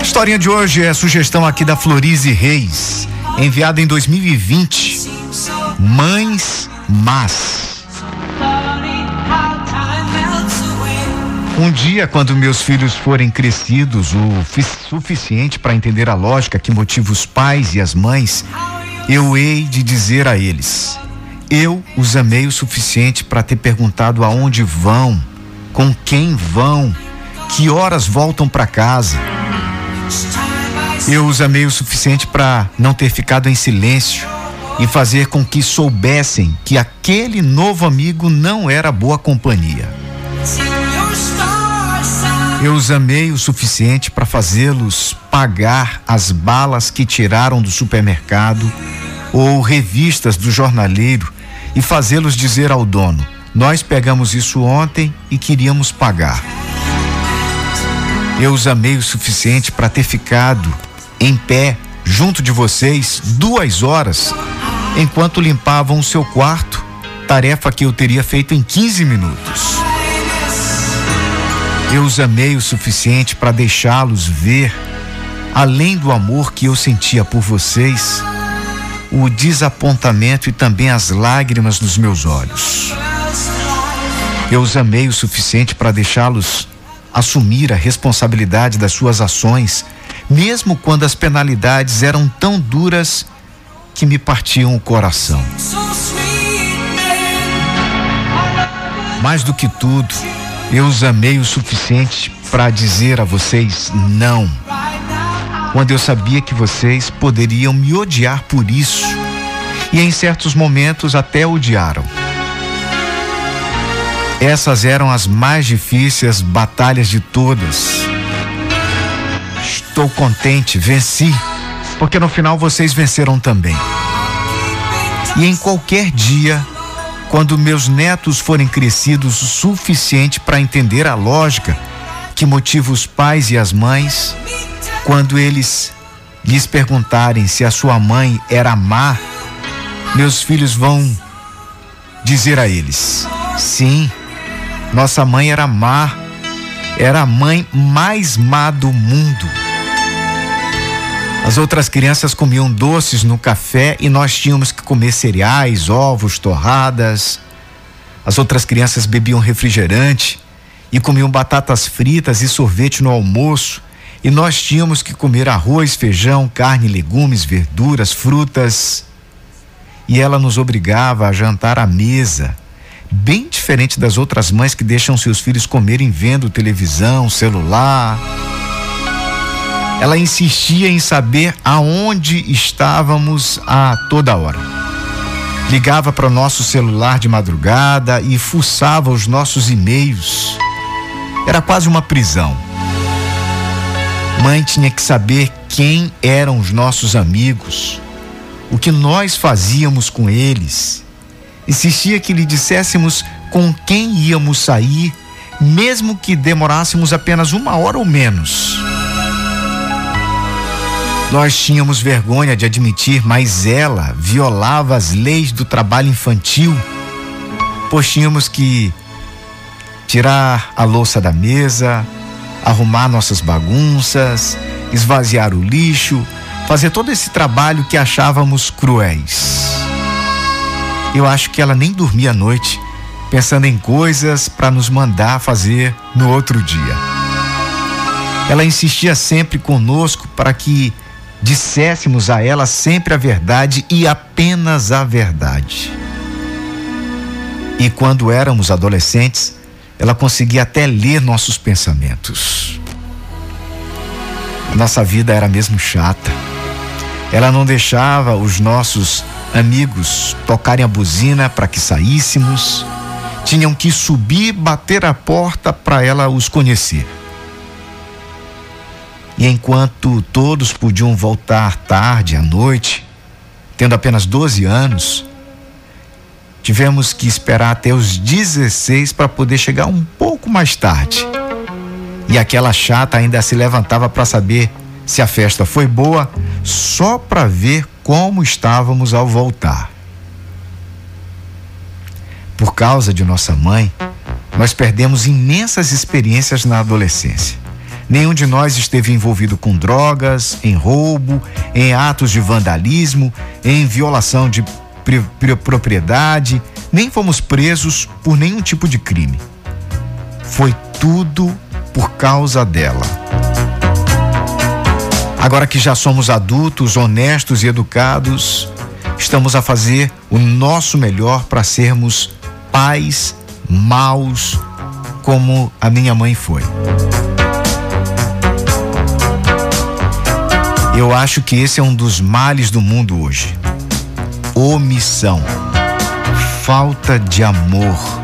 A historinha de hoje é sugestão aqui da Florize Reis, enviada em 2020. Mães Más. Um dia, quando meus filhos forem crescidos o suficiente para entender a lógica que motiva os pais e as mães, eu hei de dizer a eles: eu os amei o suficiente para ter perguntado aonde vão, com quem vão, que horas voltam para casa. Eu os amei o suficiente para não ter ficado em silêncio e fazer com que soubessem que aquele novo amigo não era boa companhia. Eu os amei o suficiente para fazê-los pagar as balas que tiraram do supermercado ou revistas do jornaleiro e fazê-los dizer ao dono: Nós pegamos isso ontem e queríamos pagar. Eu os amei o suficiente para ter ficado em pé junto de vocês duas horas enquanto limpavam o seu quarto, tarefa que eu teria feito em 15 minutos. Eu os amei o suficiente para deixá-los ver, além do amor que eu sentia por vocês, o desapontamento e também as lágrimas nos meus olhos. Eu os amei o suficiente para deixá-los assumir a responsabilidade das suas ações, mesmo quando as penalidades eram tão duras que me partiam o coração. Mais do que tudo, eu os amei o suficiente para dizer a vocês não. Quando eu sabia que vocês poderiam me odiar por isso, e em certos momentos até odiaram. Essas eram as mais difíceis batalhas de todas. Estou contente, venci, porque no final vocês venceram também. E em qualquer dia quando meus netos forem crescidos o suficiente para entender a lógica que motiva os pais e as mães, quando eles lhes perguntarem se a sua mãe era má, meus filhos vão dizer a eles: sim, nossa mãe era má, era a mãe mais má do mundo. As outras crianças comiam doces no café e nós tínhamos que comer cereais, ovos, torradas. As outras crianças bebiam refrigerante e comiam batatas fritas e sorvete no almoço. E nós tínhamos que comer arroz, feijão, carne, legumes, verduras, frutas. E ela nos obrigava a jantar à mesa, bem diferente das outras mães que deixam seus filhos comerem vendo televisão, celular. Ela insistia em saber aonde estávamos a toda hora. Ligava para o nosso celular de madrugada e fuçava os nossos e-mails. Era quase uma prisão. Mãe tinha que saber quem eram os nossos amigos, o que nós fazíamos com eles. Insistia que lhe disséssemos com quem íamos sair, mesmo que demorássemos apenas uma hora ou menos. Nós tínhamos vergonha de admitir, mas ela violava as leis do trabalho infantil, pois tínhamos que tirar a louça da mesa, arrumar nossas bagunças, esvaziar o lixo, fazer todo esse trabalho que achávamos cruéis. Eu acho que ela nem dormia à noite, pensando em coisas para nos mandar fazer no outro dia. Ela insistia sempre conosco para que disséssemos a ela sempre a verdade e apenas a verdade. E quando éramos adolescentes, ela conseguia até ler nossos pensamentos. Nossa vida era mesmo chata. Ela não deixava os nossos amigos tocarem a buzina para que saíssemos. Tinham que subir, bater a porta para ela os conhecer. E enquanto todos podiam voltar tarde à noite, tendo apenas 12 anos, tivemos que esperar até os 16 para poder chegar um pouco mais tarde. E aquela chata ainda se levantava para saber se a festa foi boa, só para ver como estávamos ao voltar. Por causa de nossa mãe, nós perdemos imensas experiências na adolescência Nenhum de nós esteve envolvido com drogas, em roubo, em atos de vandalismo, em violação de propriedade, nem fomos presos por nenhum tipo de crime. Foi tudo por causa dela. Agora que já somos adultos, honestos e educados, estamos a fazer o nosso melhor para sermos pais maus como a minha mãe foi. Eu acho que esse é um dos males do mundo hoje. Omissão. Falta de amor